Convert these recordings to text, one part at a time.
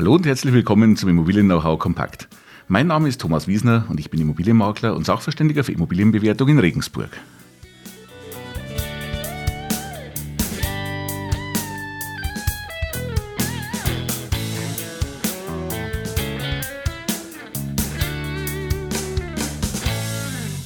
Hallo und herzlich willkommen zum Immobilien-Know-how Kompakt. Mein Name ist Thomas Wiesner und ich bin Immobilienmakler und Sachverständiger für Immobilienbewertung in Regensburg.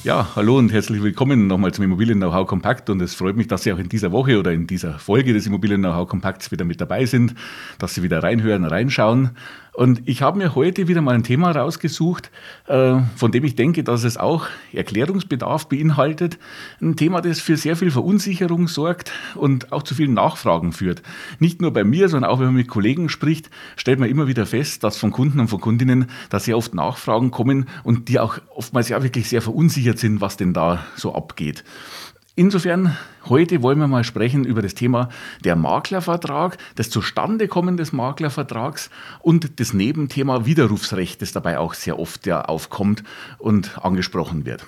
Ja, hallo und herzlich willkommen nochmal zum Immobilien-Know-how Kompakt und es freut mich, dass Sie auch in dieser Woche oder in dieser Folge des Immobilien-Know-how Kompakts wieder mit dabei sind, dass Sie wieder reinhören, reinschauen und ich habe mir heute wieder mal ein Thema rausgesucht, äh, von dem ich denke, dass es auch Erklärungsbedarf beinhaltet. Ein Thema, das für sehr viel Verunsicherung sorgt und auch zu vielen Nachfragen führt. Nicht nur bei mir, sondern auch wenn man mit Kollegen spricht, stellt man immer wieder fest, dass von Kunden und von Kundinnen da sehr oft Nachfragen kommen und die auch oftmals ja wirklich sehr verunsichert sind, was denn da so abgeht. Insofern, heute wollen wir mal sprechen über das Thema der Maklervertrag, das Zustandekommen des Maklervertrags und das Nebenthema Widerrufsrecht, das dabei auch sehr oft ja aufkommt und angesprochen wird.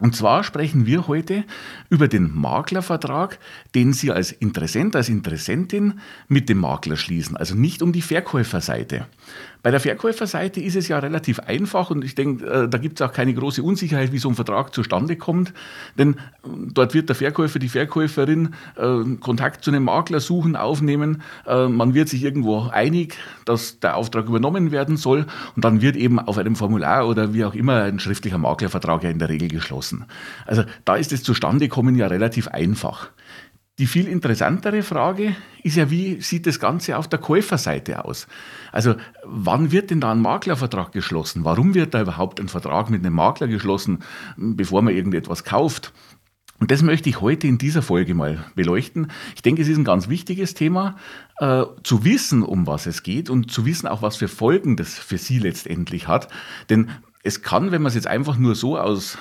Und zwar sprechen wir heute über den Maklervertrag, den Sie als Interessent, als Interessentin mit dem Makler schließen, also nicht um die Verkäuferseite. Bei der Verkäuferseite ist es ja relativ einfach und ich denke, äh, da gibt es auch keine große Unsicherheit, wie so ein Vertrag zustande kommt, denn äh, dort wird der Verkäufer, die Verkäuferin äh, Kontakt zu einem Makler suchen, aufnehmen, man wird sich irgendwo einig, dass der Auftrag übernommen werden soll und dann wird eben auf einem Formular oder wie auch immer ein schriftlicher Maklervertrag ja in der Regel geschlossen. Also da ist das Zustandekommen ja relativ einfach. Die viel interessantere Frage ist ja, wie sieht das Ganze auf der Käuferseite aus? Also wann wird denn da ein Maklervertrag geschlossen? Warum wird da überhaupt ein Vertrag mit einem Makler geschlossen, bevor man irgendetwas kauft? Und das möchte ich heute in dieser Folge mal beleuchten. Ich denke, es ist ein ganz wichtiges Thema, äh, zu wissen, um was es geht und zu wissen auch, was für Folgen das für Sie letztendlich hat. Denn es kann, wenn man es jetzt einfach nur so aus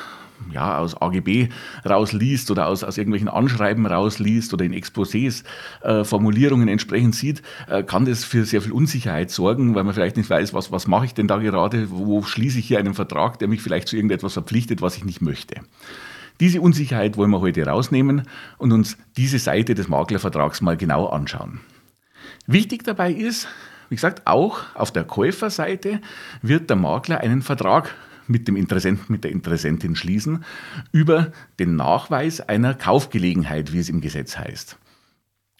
ja, aus AGB rausliest oder aus, aus irgendwelchen Anschreiben rausliest oder in Exposés äh, Formulierungen entsprechend sieht, äh, kann das für sehr viel Unsicherheit sorgen, weil man vielleicht nicht weiß, was, was mache ich denn da gerade, wo schließe ich hier einen Vertrag, der mich vielleicht zu irgendetwas verpflichtet, was ich nicht möchte. Diese Unsicherheit wollen wir heute rausnehmen und uns diese Seite des Maklervertrags mal genau anschauen. Wichtig dabei ist, wie gesagt, auch auf der Käuferseite wird der Makler einen Vertrag mit dem Interessenten, mit der Interessentin schließen über den Nachweis einer Kaufgelegenheit, wie es im Gesetz heißt.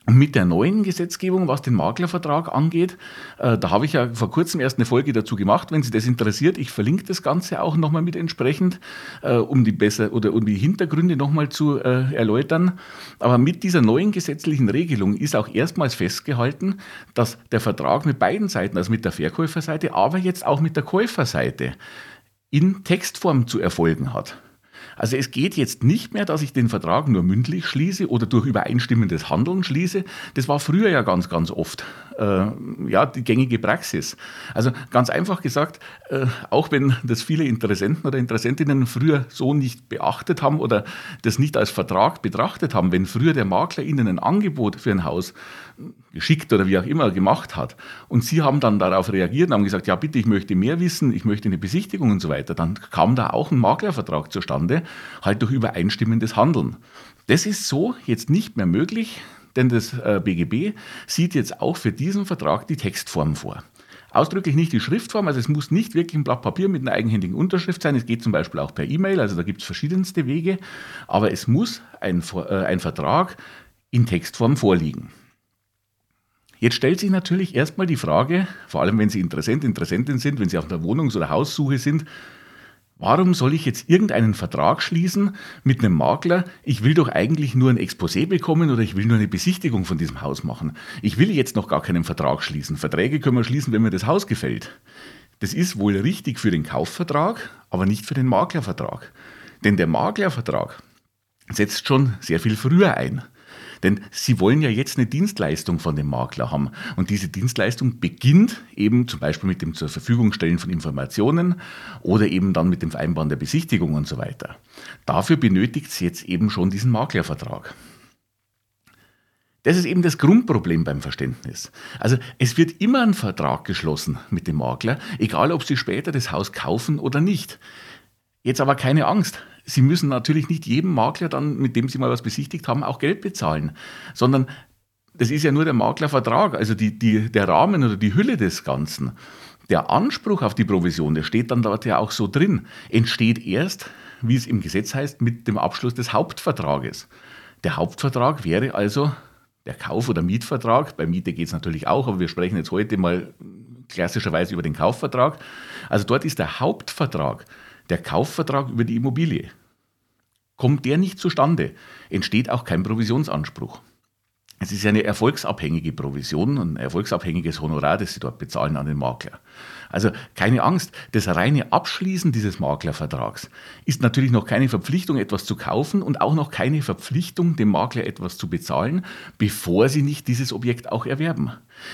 Und mit der neuen Gesetzgebung, was den Maklervertrag angeht, äh, da habe ich ja vor kurzem erst eine Folge dazu gemacht. Wenn Sie das interessiert, ich verlinke das Ganze auch nochmal mit entsprechend, äh, um die besser oder um die Hintergründe nochmal zu äh, erläutern. Aber mit dieser neuen gesetzlichen Regelung ist auch erstmals festgehalten, dass der Vertrag mit beiden Seiten, also mit der Verkäuferseite, aber jetzt auch mit der Käuferseite, in Textform zu erfolgen hat. Also es geht jetzt nicht mehr, dass ich den Vertrag nur mündlich schließe oder durch übereinstimmendes Handeln schließe. Das war früher ja ganz, ganz oft äh, ja, die gängige Praxis. Also ganz einfach gesagt, äh, auch wenn das viele Interessenten oder Interessentinnen früher so nicht beachtet haben oder das nicht als Vertrag betrachtet haben, wenn früher der Makler ihnen ein Angebot für ein Haus geschickt oder wie auch immer gemacht hat und sie haben dann darauf reagiert und haben gesagt, ja bitte, ich möchte mehr wissen, ich möchte eine Besichtigung und so weiter, dann kam da auch ein Maklervertrag zustande, halt durch übereinstimmendes Handeln. Das ist so jetzt nicht mehr möglich, denn das BGB äh, sieht jetzt auch für diesen Vertrag die Textform vor. Ausdrücklich nicht die Schriftform, also es muss nicht wirklich ein Blatt Papier mit einer eigenhändigen Unterschrift sein. Es geht zum Beispiel auch per E-Mail, also da gibt es verschiedenste Wege, aber es muss ein, äh, ein Vertrag in Textform vorliegen. Jetzt stellt sich natürlich erstmal die Frage, vor allem wenn Sie Interessent, Interessentin sind, wenn Sie auf einer Wohnungs- oder Haussuche sind, Warum soll ich jetzt irgendeinen Vertrag schließen mit einem Makler? Ich will doch eigentlich nur ein Exposé bekommen oder ich will nur eine Besichtigung von diesem Haus machen. Ich will jetzt noch gar keinen Vertrag schließen. Verträge können wir schließen, wenn mir das Haus gefällt. Das ist wohl richtig für den Kaufvertrag, aber nicht für den Maklervertrag. Denn der Maklervertrag setzt schon sehr viel früher ein. Denn Sie wollen ja jetzt eine Dienstleistung von dem Makler haben. Und diese Dienstleistung beginnt eben zum Beispiel mit dem zur Verfügung stellen von Informationen oder eben dann mit dem Vereinbaren der Besichtigung und so weiter. Dafür benötigt es jetzt eben schon diesen Maklervertrag. Das ist eben das Grundproblem beim Verständnis. Also es wird immer ein Vertrag geschlossen mit dem Makler, egal ob Sie später das Haus kaufen oder nicht. Jetzt aber keine Angst. Sie müssen natürlich nicht jedem Makler dann, mit dem Sie mal was besichtigt haben, auch Geld bezahlen, sondern das ist ja nur der Maklervertrag, also die, die, der Rahmen oder die Hülle des Ganzen. Der Anspruch auf die Provision, der steht dann dort ja auch so drin, entsteht erst, wie es im Gesetz heißt, mit dem Abschluss des Hauptvertrages. Der Hauptvertrag wäre also der Kauf- oder Mietvertrag. Bei Miete geht es natürlich auch, aber wir sprechen jetzt heute mal klassischerweise über den Kaufvertrag. Also dort ist der Hauptvertrag der Kaufvertrag über die Immobilie. Kommt der nicht zustande, entsteht auch kein Provisionsanspruch. Es ist eine erfolgsabhängige Provision ein erfolgsabhängiges Honorar, das Sie dort bezahlen an den Makler. Also keine Angst, das reine Abschließen dieses Maklervertrags ist natürlich noch keine Verpflichtung, etwas zu kaufen und auch noch keine Verpflichtung, dem Makler etwas zu bezahlen, bevor Sie nicht dieses Objekt auch erwerben.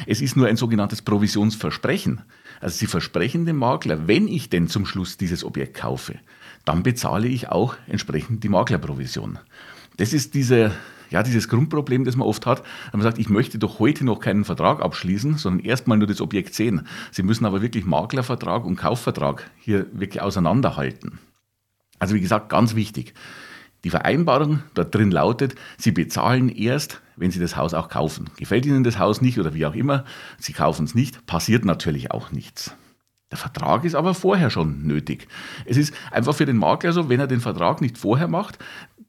Es ist nur ein sogenanntes Provisionsversprechen. Also Sie versprechen dem Makler, wenn ich denn zum Schluss dieses Objekt kaufe, dann bezahle ich auch entsprechend die Maklerprovision. Das ist dieser ja, dieses Grundproblem, das man oft hat, wenn man sagt, ich möchte doch heute noch keinen Vertrag abschließen, sondern erstmal nur das Objekt sehen. Sie müssen aber wirklich Maklervertrag und Kaufvertrag hier wirklich auseinanderhalten. Also wie gesagt, ganz wichtig. Die Vereinbarung dort drin lautet, Sie bezahlen erst, wenn Sie das Haus auch kaufen. Gefällt Ihnen das Haus nicht oder wie auch immer, Sie kaufen es nicht, passiert natürlich auch nichts. Der Vertrag ist aber vorher schon nötig. Es ist einfach für den Makler so, wenn er den Vertrag nicht vorher macht,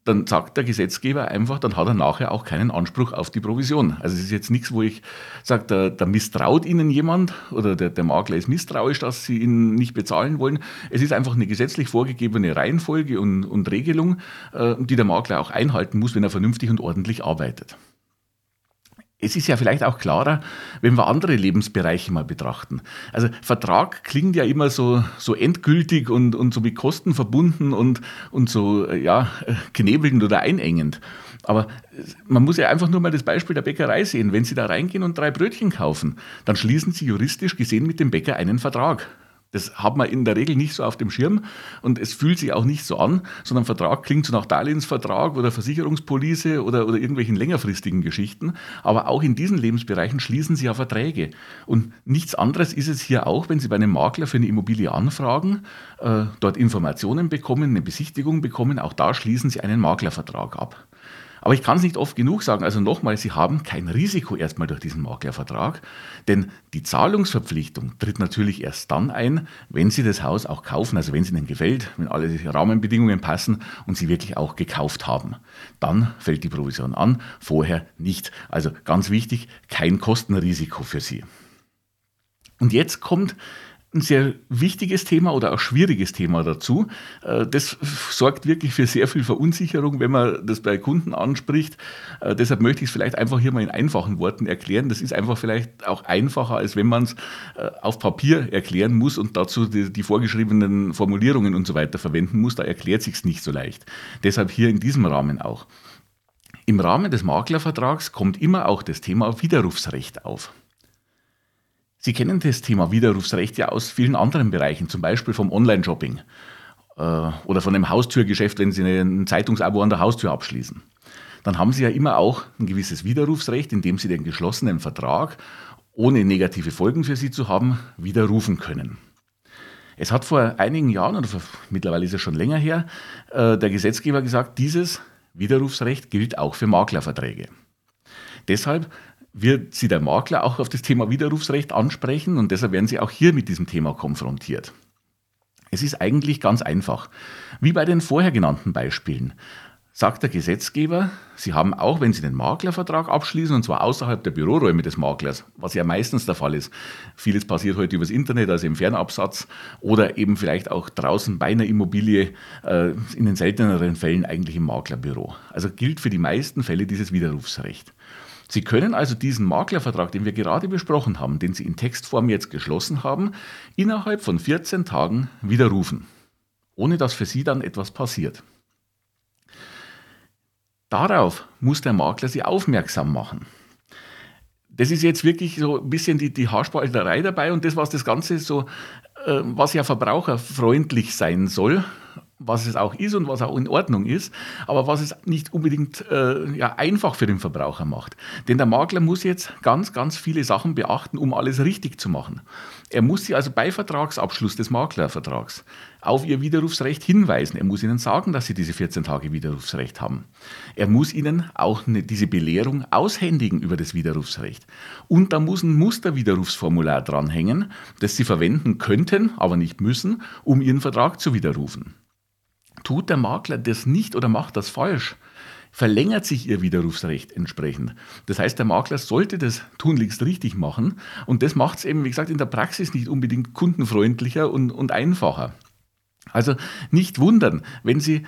dann sagt der Gesetzgeber einfach, dann hat er nachher auch keinen Anspruch auf die Provision. Also es ist jetzt nichts, wo ich sage, da, da misstraut Ihnen jemand oder der, der, Makler ist misstrauisch, dass Sie ihn nicht bezahlen wollen. Es ist einfach eine gesetzlich vorgegebene Reihenfolge und, und Regelung, äh, die der Makler auch einhalten muss, wenn er vernünftig und ordentlich arbeitet. Es ist ja vielleicht auch klarer, wenn wir andere Lebensbereiche mal betrachten. Also Vertrag klingt ja immer so, so endgültig und, und so mit Kosten verbunden und, und so ja, knebelnd oder einengend. Aber man muss ja einfach nur mal das Beispiel der Bäckerei sehen. Wenn Sie da reingehen und drei Brötchen kaufen, dann schließen Sie juristisch gesehen mit dem Bäcker einen Vertrag. Das hat man in der Regel nicht so auf dem Schirm und es fühlt sich auch nicht so an, sondern Vertrag klingt so nach Darlehensvertrag oder Versicherungspolice oder, oder irgendwelchen längerfristigen Geschichten. Aber auch in diesen Lebensbereichen schließen Sie ja Verträge. Und nichts anderes ist es hier auch, wenn Sie bei einem Makler für eine Immobilie anfragen, äh, dort Informationen bekommen, eine Besichtigung bekommen, auch da schließen Sie einen Maklervertrag ab. Aber ich kann es nicht oft genug sagen. Also nochmal, Sie haben kein Risiko erstmal durch diesen Maklervertrag, denn die Zahlungsverpflichtung tritt natürlich erst dann ein, wenn Sie das Haus auch kaufen, also wenn es Ihnen gefällt, wenn alle Rahmenbedingungen passen und Sie wirklich auch gekauft haben. Dann fällt die Provision an, vorher nicht. Also ganz wichtig, kein Kostenrisiko für Sie. Und jetzt kommt ein sehr wichtiges Thema oder auch schwieriges Thema dazu. Äh, das sorgt wirklich für sehr viel Verunsicherung, wenn man das bei Kunden anspricht. Äh, deshalb möchte ich es vielleicht einfach hier mal in einfachen Worten erklären. Das ist einfach vielleicht auch einfacher, als wenn man es äh, auf Papier erklären muss und dazu die, die vorgeschriebenen Formulierungen und so weiter verwenden muss. Da erklärt sich es nicht so leicht. Deshalb hier in diesem Rahmen auch. Im Rahmen des Maklervertrags kommt immer auch das Thema Widerrufsrecht auf. Sie kennen das Thema Widerrufsrecht ja aus vielen anderen Bereichen, zum Beispiel vom Online-Shopping äh, oder von einem Haustürgeschäft, wenn Sie ein Zeitungsabo an der Haustür abschließen. Dann haben Sie ja immer auch ein gewisses Widerrufsrecht, indem Sie den geschlossenen Vertrag, ohne negative Folgen für Sie zu haben, widerrufen können. Es hat vor einigen Jahren, oder mittlerweile ist es schon länger her, äh, der Gesetzgeber gesagt, dieses Widerrufsrecht gilt auch für Maklerverträge. Deshalb wird Sie der Makler auch auf das Thema Widerrufsrecht ansprechen und deshalb werden Sie auch hier mit diesem Thema konfrontiert. Es ist eigentlich ganz einfach. Wie bei den vorher genannten Beispielen sagt der Gesetzgeber, Sie haben auch, wenn Sie den Maklervertrag abschließen, und zwar außerhalb der Büroräume des Maklers, was ja meistens der Fall ist. Vieles passiert heute übers Internet, also im Fernabsatz oder eben vielleicht auch draußen bei einer Immobilie, äh, in den selteneren Fällen eigentlich im Maklerbüro. Also gilt für die meisten Fälle dieses Widerrufsrecht. Sie können also diesen Maklervertrag, den wir gerade besprochen haben, den Sie in Textform jetzt geschlossen haben, innerhalb von 14 Tagen widerrufen, ohne dass für Sie dann etwas passiert. Darauf muss der Makler Sie aufmerksam machen. Das ist jetzt wirklich so ein bisschen die, die Haarspalterei dabei und das, was das Ganze so, äh, was ja verbraucherfreundlich sein soll, was es auch ist und was auch in Ordnung ist, aber was es nicht unbedingt äh, ja, einfach für den Verbraucher macht. Denn der Makler muss jetzt ganz, ganz viele Sachen beachten, um alles richtig zu machen. Er muss sie also bei Vertragsabschluss des Maklervertrags auf ihr Widerrufsrecht hinweisen. Er muss ihnen sagen, dass sie diese 14 Tage Widerrufsrecht haben. Er muss ihnen auch eine, diese Belehrung aushändigen über das Widerrufsrecht. Und da muss ein Musterwiderrufsformular dranhängen, das sie verwenden könnten, aber nicht müssen, um ihren Vertrag zu widerrufen. Tut der Makler das nicht oder macht das falsch, verlängert sich ihr Widerrufsrecht entsprechend. Das heißt, der Makler sollte das tunlichst richtig machen und das macht es eben, wie gesagt, in der Praxis nicht unbedingt kundenfreundlicher und, und einfacher. Also nicht wundern, wenn Sie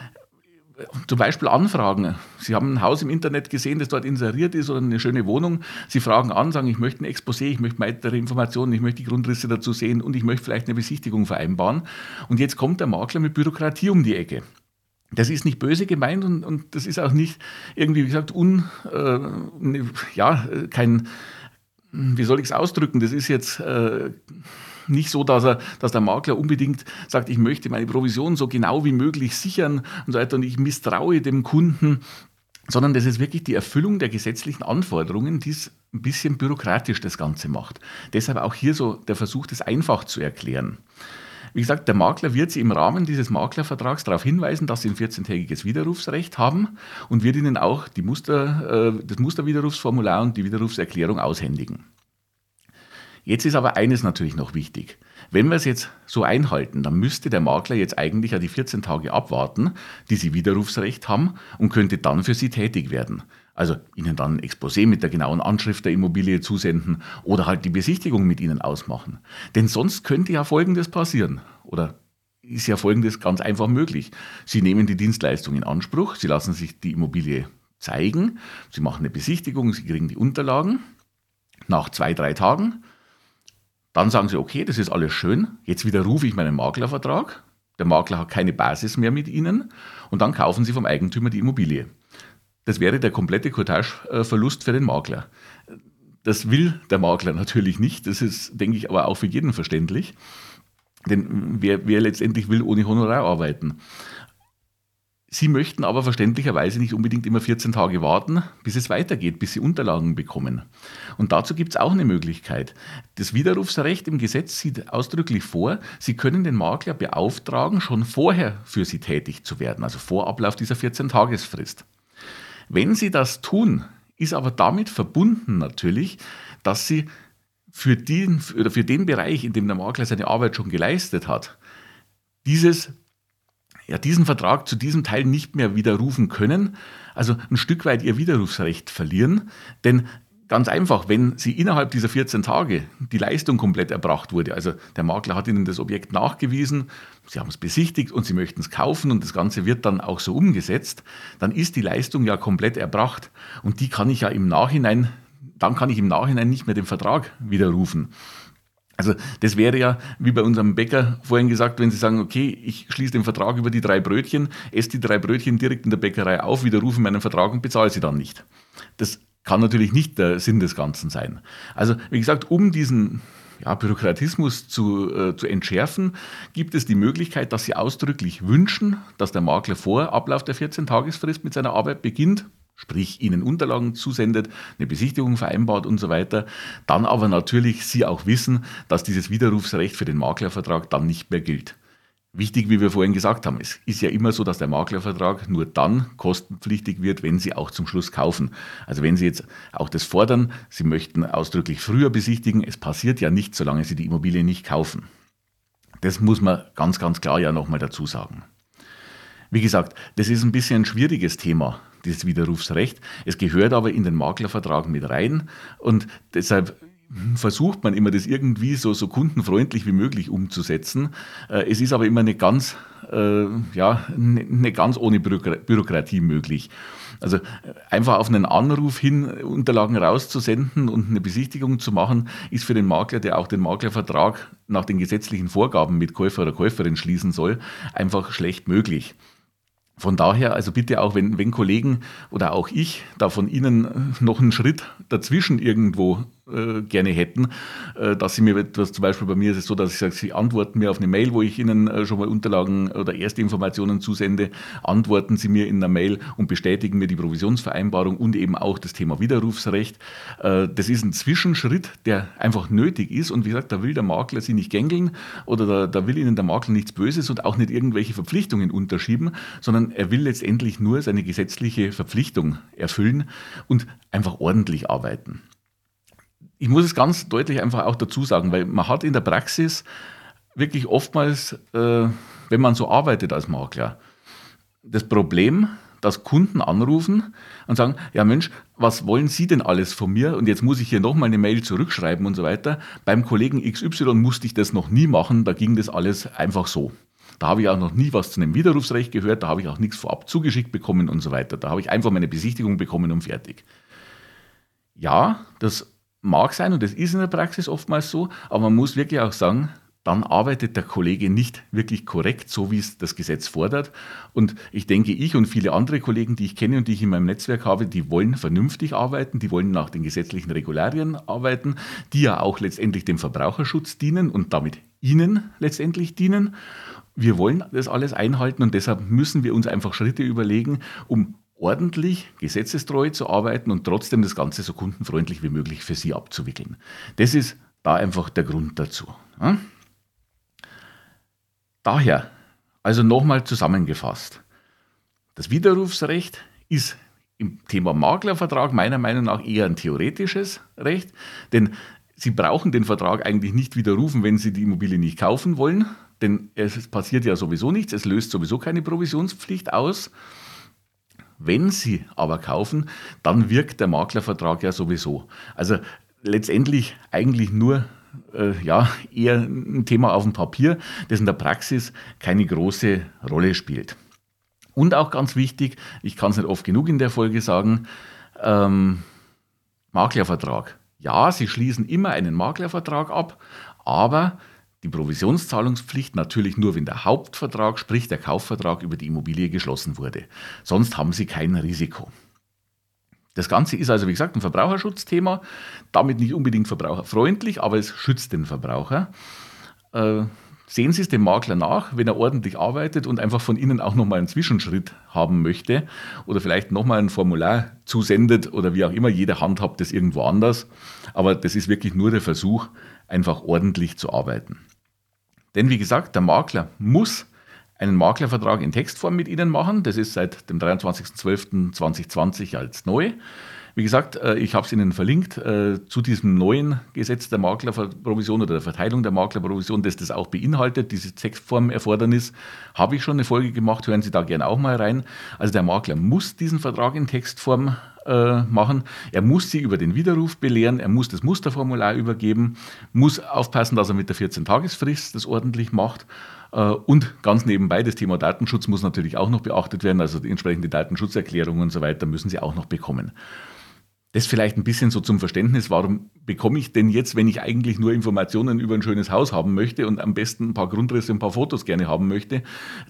zum Beispiel anfragen. Sie haben ein Haus im Internet gesehen, das dort inseriert ist oder eine schöne Wohnung. Sie fragen an, sagen, ich möchte ein Exposé, ich möchte weitere Informationen, ich möchte die Grundrisse dazu sehen und ich möchte vielleicht eine Besichtigung vereinbaren. Und jetzt kommt der Makler mit Bürokratie um die Ecke. Das ist nicht böse gemeint und, und das ist auch nicht irgendwie, wie gesagt, un, äh, ja, kein, wie soll ich es ausdrücken, das ist jetzt äh, nicht so, dass, er, dass der Makler unbedingt sagt, ich möchte meine Provision so genau wie möglich sichern und so weiter und ich misstraue dem Kunden, sondern das ist wirklich die Erfüllung der gesetzlichen Anforderungen, die es ein bisschen bürokratisch das Ganze macht. Deshalb auch hier so der Versuch, das einfach zu erklären. Wie gesagt, der Makler wird Sie im Rahmen dieses Maklervertrags darauf hinweisen, dass Sie ein 14-tägiges Widerrufsrecht haben und wird Ihnen auch Muster, äh, das Musterwiderrufsformular und die Widerrufserklärung aushändigen. Jetzt ist aber eines natürlich noch wichtig. Wenn wir es jetzt so einhalten, dann müsste der Makler jetzt eigentlich ja die 14 Tage abwarten, die Sie Widerrufsrecht haben und könnte dann für Sie tätig werden. Also Ihnen dann ein Exposé mit der genauen Anschrift der Immobilie zusenden oder halt die Besichtigung mit Ihnen ausmachen. Denn sonst könnte ja Folgendes passieren. Oder ist ja Folgendes ganz einfach möglich. Sie nehmen die Dienstleistung in Anspruch, Sie lassen sich die Immobilie zeigen, Sie machen eine Besichtigung, Sie kriegen die Unterlagen. Nach zwei, drei Tagen dann sagen sie, okay, das ist alles schön, jetzt widerrufe ich meinen Maklervertrag. Der Makler hat keine Basis mehr mit Ihnen und dann kaufen Sie vom Eigentümer die Immobilie. Das wäre der komplette Courtageverlust für den Makler. Das will der Makler natürlich nicht. Das ist, denke ich, aber auch für jeden verständlich. Denn wer, wer letztendlich will ohne Honorar arbeiten. Sie möchten aber verständlicherweise nicht unbedingt immer 14 Tage warten, bis es weitergeht, bis Sie Unterlagen bekommen. Und dazu gibt es auch eine Möglichkeit. Das Widerrufsrecht im Gesetz sieht ausdrücklich vor, Sie können den Makler beauftragen, schon vorher für Sie tätig zu werden, also vor Ablauf dieser 14-Tagesfrist. Wenn Sie das tun, ist aber damit verbunden natürlich, dass Sie für den, für den Bereich, in dem der Makler seine Arbeit schon geleistet hat, dieses ja, diesen Vertrag zu diesem Teil nicht mehr widerrufen können, also ein Stück weit ihr Widerrufsrecht verlieren. Denn ganz einfach, wenn Sie innerhalb dieser 14 Tage die Leistung komplett erbracht wurde, also der Makler hat Ihnen das Objekt nachgewiesen, Sie haben es besichtigt und Sie möchten es kaufen und das Ganze wird dann auch so umgesetzt, dann ist die Leistung ja komplett erbracht und die kann ich ja im Nachhinein, dann kann ich im Nachhinein nicht mehr den Vertrag widerrufen. Also das wäre ja, wie bei unserem Bäcker vorhin gesagt, wenn Sie sagen, okay, ich schließe den Vertrag über die drei Brötchen, esse die drei Brötchen direkt in der Bäckerei auf, widerrufe meinen Vertrag und bezahle sie dann nicht. Das kann natürlich nicht der Sinn des Ganzen sein. Also wie gesagt, um diesen ja, Bürokratismus zu, äh, zu entschärfen, gibt es die Möglichkeit, dass Sie ausdrücklich wünschen, dass der Makler vor Ablauf der 14-Tagesfrist mit seiner Arbeit beginnt sprich Ihnen Unterlagen zusendet, eine Besichtigung vereinbart und so weiter, dann aber natürlich Sie auch wissen, dass dieses Widerrufsrecht für den Maklervertrag dann nicht mehr gilt. Wichtig, wie wir vorhin gesagt haben, es ist ja immer so, dass der Maklervertrag nur dann kostenpflichtig wird, wenn Sie auch zum Schluss kaufen. Also wenn Sie jetzt auch das fordern, Sie möchten ausdrücklich früher besichtigen, es passiert ja nicht, solange Sie die Immobilie nicht kaufen. Das muss man ganz, ganz klar ja nochmal dazu sagen. Wie gesagt, das ist ein bisschen ein schwieriges Thema, dieses Widerrufsrecht. Es gehört aber in den Maklervertrag mit rein und deshalb versucht man immer, das irgendwie so, so kundenfreundlich wie möglich umzusetzen. Äh, es ist aber immer nicht ganz, äh, ja, nicht ne ganz ohne Bürokratie möglich. Also äh, einfach auf einen Anruf hin Unterlagen rauszusenden und eine Besichtigung zu machen, ist für den Makler, der auch den Maklervertrag nach den gesetzlichen Vorgaben mit Käufer oder Käuferin schließen soll, einfach schlecht möglich. Von daher, also bitte auch, wenn, wenn Kollegen oder auch ich da von Ihnen noch einen Schritt dazwischen irgendwo äh, gerne hätten, äh, dass sie mir etwas, zum Beispiel bei mir ist es so, dass ich sage, sie antworten mir auf eine Mail, wo ich ihnen äh, schon mal Unterlagen oder erste Informationen zusende, antworten sie mir in einer Mail und bestätigen mir die Provisionsvereinbarung und eben auch das Thema Widerrufsrecht. Äh, das ist ein Zwischenschritt, der einfach nötig ist. Und wie gesagt, da will der Makler sie nicht gängeln oder da, da will ihnen der Makler nichts Böses und auch nicht irgendwelche Verpflichtungen unterschieben, sondern er will letztendlich nur seine gesetzliche Verpflichtung erfüllen und einfach ordentlich arbeiten ich muss es ganz deutlich einfach auch dazu sagen, weil man hat in der Praxis wirklich oftmals, äh, wenn man so arbeitet als Makler, das Problem, dass Kunden anrufen und sagen, ja Mensch, was wollen Sie denn alles von mir? Und jetzt muss ich hier nochmal eine Mail zurückschreiben und so weiter. Beim Kollegen XY musste ich das noch nie machen, da ging das alles einfach so. Da habe ich auch noch nie was zu einem Widerrufsrecht gehört, da habe ich auch nichts vorab zugeschickt bekommen und so weiter. Da habe ich einfach meine Besichtigung bekommen und fertig. Ja, das mag sein und das ist in der Praxis oftmals so, aber man muss wirklich auch sagen, dann arbeitet der Kollege nicht wirklich korrekt, so wie es das Gesetz fordert. Und ich denke, ich und viele andere Kollegen, die ich kenne und die ich in meinem Netzwerk habe, die wollen vernünftig arbeiten, die wollen nach den gesetzlichen Regularien arbeiten, die ja auch letztendlich dem Verbraucherschutz dienen und damit Ihnen letztendlich dienen. Wir wollen das alles einhalten und deshalb müssen wir uns einfach Schritte überlegen, um ordentlich, gesetzestreu zu arbeiten und trotzdem das Ganze so kundenfreundlich wie möglich für Sie abzuwickeln. Das ist da einfach der Grund dazu. Daher, also nochmal zusammengefasst, das Widerrufsrecht ist im Thema Maklervertrag meiner Meinung nach eher ein theoretisches Recht, denn Sie brauchen den Vertrag eigentlich nicht widerrufen, wenn Sie die Immobilie nicht kaufen wollen, denn es passiert ja sowieso nichts, es löst sowieso keine Provisionspflicht aus. Wenn Sie aber kaufen, dann wirkt der Maklervertrag ja sowieso. Also letztendlich eigentlich nur äh, ja, eher ein Thema auf dem Papier, das in der Praxis keine große Rolle spielt. Und auch ganz wichtig, ich kann es nicht oft genug in der Folge sagen, ähm, Maklervertrag. Ja, Sie schließen immer einen Maklervertrag ab, aber die Provisionszahlungspflicht natürlich nur, wenn der Hauptvertrag, sprich der Kaufvertrag über die Immobilie geschlossen wurde. Sonst haben Sie kein Risiko. Das Ganze ist also, wie gesagt, ein Verbraucherschutzthema, damit nicht unbedingt verbraucherfreundlich, aber es schützt den Verbraucher. Äh, sehen Sie es dem Makler nach, wenn er ordentlich arbeitet und einfach von Ihnen auch nochmal einen Zwischenschritt haben möchte oder vielleicht nochmal ein Formular zusendet oder wie auch immer, jede Hand hat das irgendwo anders. Aber das ist wirklich nur der Versuch, einfach ordentlich zu arbeiten. Denn wie gesagt, der Makler muss einen Maklervertrag in Textform mit Ihnen machen. Das ist seit dem 23.12.2020 als neu. Wie gesagt, äh, ich habe es Ihnen verlinkt äh, zu diesem neuen Gesetz der Maklerprovision oder der Verteilung der Maklerprovision, das das auch beinhaltet, dieses Textformerfordernis, habe ich schon eine Folge gemacht, hören Sie da gerne auch mal rein. Also der Makler muss diesen Vertrag in Textform äh, machen. Er muss sie über den Widerruf belehren, er muss das Musterformular übergeben, muss aufpassen, dass er mit der 14-Tagesfrist das ordentlich macht. Äh, und ganz nebenbei, das Thema Datenschutz muss natürlich auch noch beachtet werden, also die entsprechende Datenschutzerklärung und so weiter müssen Sie auch noch bekommen. Das vielleicht ein bisschen so zum Verständnis, warum bekomme ich denn jetzt, wenn ich eigentlich nur Informationen über ein schönes Haus haben möchte und am besten ein paar Grundrisse, ein paar Fotos gerne haben möchte,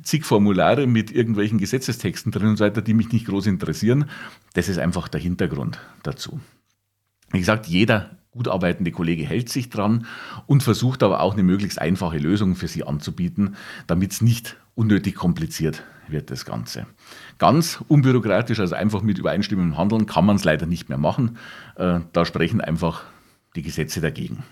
zig Formulare mit irgendwelchen Gesetzestexten drin und so weiter, die mich nicht groß interessieren. Das ist einfach der Hintergrund dazu. Wie gesagt, jeder gut arbeitende Kollege hält sich dran und versucht aber auch eine möglichst einfache Lösung für Sie anzubieten, damit es nicht unnötig kompliziert wird, das Ganze. Ganz unbürokratisch, also einfach mit übereinstimmendem Handeln, kann man es leider nicht mehr machen. Äh, da sprechen einfach die Gesetze dagegen.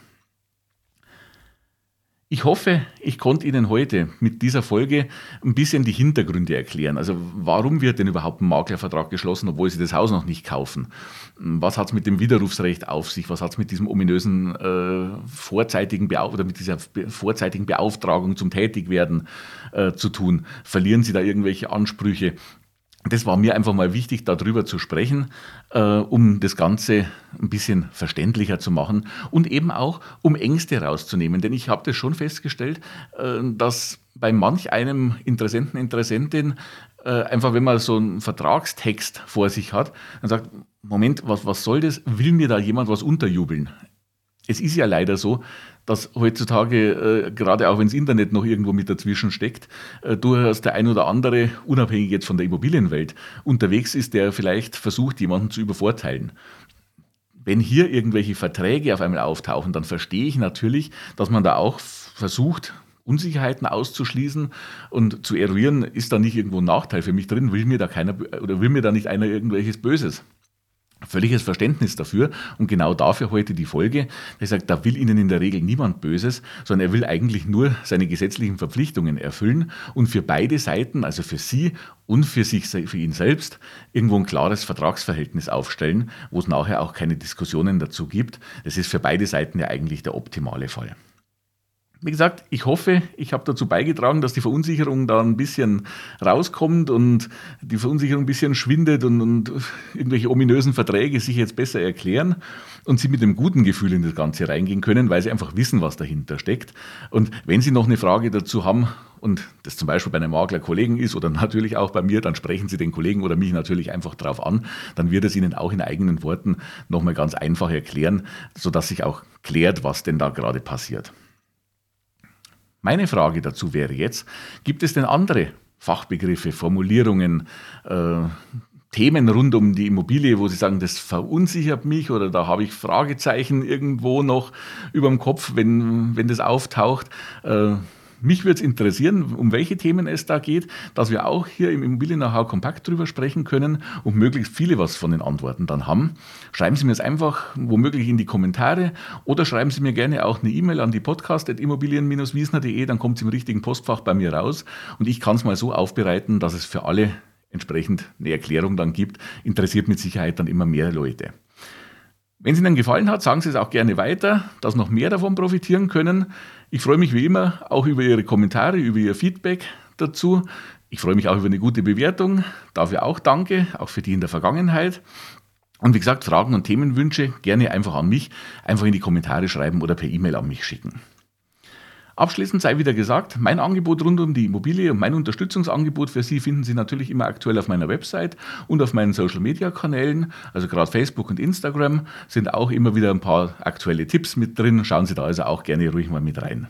Ich hoffe, ich konnte Ihnen heute mit dieser Folge ein bisschen die Hintergründe erklären. Also warum wird denn überhaupt ein Maklervertrag geschlossen, obwohl Sie das Haus noch nicht kaufen? Was hat es mit dem Widerrufsrecht auf sich? Was hat es mit diesem ominösen äh, vorzeitigen Beauf oder mit dieser vorzeitigen Beauftragung zum Tätigwerden äh, zu tun? Verlieren Sie da irgendwelche Ansprüche? Das war mir einfach mal wichtig, darüber zu sprechen, äh, um das Ganze ein bisschen verständlicher zu machen und eben auch, um Ängste rauszunehmen. Denn ich habe das schon festgestellt, äh, dass bei manch einem Interessenten, Interessentin äh, einfach, wenn man so einen Vertragstext vor sich hat, dann sagt, Moment, was, was soll das? Will mir da jemand was unterjubeln? Es ist ja leider so, dass heutzutage, äh, gerade auch wenn das Internet noch irgendwo mit dazwischen steckt, äh, durchaus der ein oder andere, unabhängig jetzt von der Immobilienwelt, unterwegs ist, der vielleicht versucht, jemanden zu übervorteilen. wenn hier irgendwelche Verträge auf einmal auftauchen, dann verstehe ich natürlich, dass man da auch versucht, Unsicherheiten auszuschließen und zu eruieren, ist da nicht irgendwo ein Nachteil für mich drin, will mir da keiner oder will mir da nicht einer irgendwelches Böses völliges Verständnis dafür und genau dafür heute die Folge. Er sagt, da will Ihnen in der Regel niemand Böses, sondern er will eigentlich nur seine gesetzlichen Verpflichtungen erfüllen und für beide Seiten, also für Sie und für sich, für ihn selbst, irgendwo ein klares Vertragsverhältnis aufstellen, wo es nachher auch keine Diskussionen dazu gibt. Das ist für beide Seiten ja eigentlich der optimale Fall. Wie gesagt, ich hoffe, ich habe dazu beigetragen, dass die Verunsicherung da ein bisschen rauskommt und die Verunsicherung ein bisschen schwindet und, und irgendwelche ominösen Verträge sich jetzt besser erklären und Sie mit einem guten Gefühl in das Ganze reingehen können, weil Sie einfach wissen, was dahinter steckt. Und wenn Sie noch eine Frage dazu haben und das zum Beispiel bei einem Maklerkollegen ist oder natürlich auch bei mir, dann sprechen Sie den Kollegen oder mich natürlich einfach darauf an. Dann wird es Ihnen auch in eigenen Worten nochmal ganz einfach erklären, sodass sich auch klärt, was denn da gerade passiert. Meine Frage dazu wäre jetzt, gibt es denn andere Fachbegriffe, Formulierungen, äh, Themen rund um die Immobilie, wo Sie sagen, das verunsichert mich oder da habe ich Fragezeichen irgendwo noch über dem Kopf, wenn, wenn das auftaucht. Äh, mich würde es interessieren, um welche Themen es da geht, dass wir auch hier im Immobilien Know-how kompakt drüber sprechen können und möglichst viele was von den Antworten dann haben. Schreiben Sie mir es einfach womöglich in die Kommentare oder schreiben Sie mir gerne auch eine E-Mail an die podcast.immobilien-wiesner.de, dann kommt es im richtigen Postfach bei mir raus und ich kann es mal so aufbereiten, dass es für alle entsprechend eine Erklärung dann gibt. Interessiert mit Sicherheit dann immer mehr Leute. Wenn es Ihnen gefallen hat, sagen Sie es auch gerne weiter, dass noch mehr davon profitieren können. Ich freue mich wie immer auch über Ihre Kommentare, über Ihr Feedback dazu. Ich freue mich auch über eine gute Bewertung. Dafür auch danke, auch für die in der Vergangenheit. Und wie gesagt, Fragen und Themenwünsche gerne einfach an mich, einfach in die Kommentare schreiben oder per E-Mail an mich schicken. Abschließend sei wieder gesagt, mein Angebot rund um die Immobilie und mein Unterstützungsangebot für Sie finden Sie natürlich immer aktuell auf meiner Website und auf meinen Social Media Kanälen. Also gerade Facebook und Instagram sind auch immer wieder ein paar aktuelle Tipps mit drin. Schauen Sie da also auch gerne ruhig mal mit rein.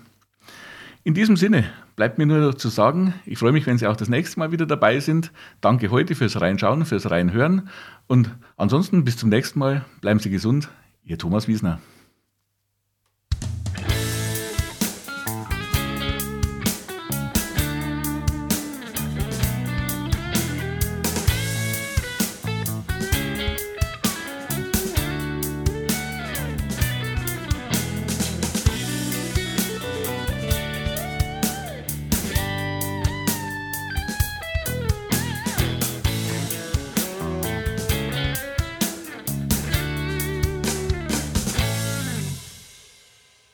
In diesem Sinne bleibt mir nur noch zu sagen, ich freue mich, wenn Sie auch das nächste Mal wieder dabei sind. Danke heute fürs Reinschauen, fürs Reinhören und ansonsten bis zum nächsten Mal. Bleiben Sie gesund. Ihr Thomas Wiesner.